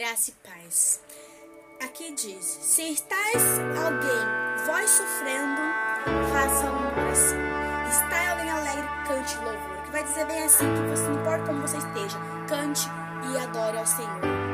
Graça e paz. Aqui diz: Se estáis alguém, vós sofrendo, faça uma oração. Está alguém alegre, cante louvor. Que vai dizer bem assim: que você não importa como você esteja, cante e adore ao Senhor.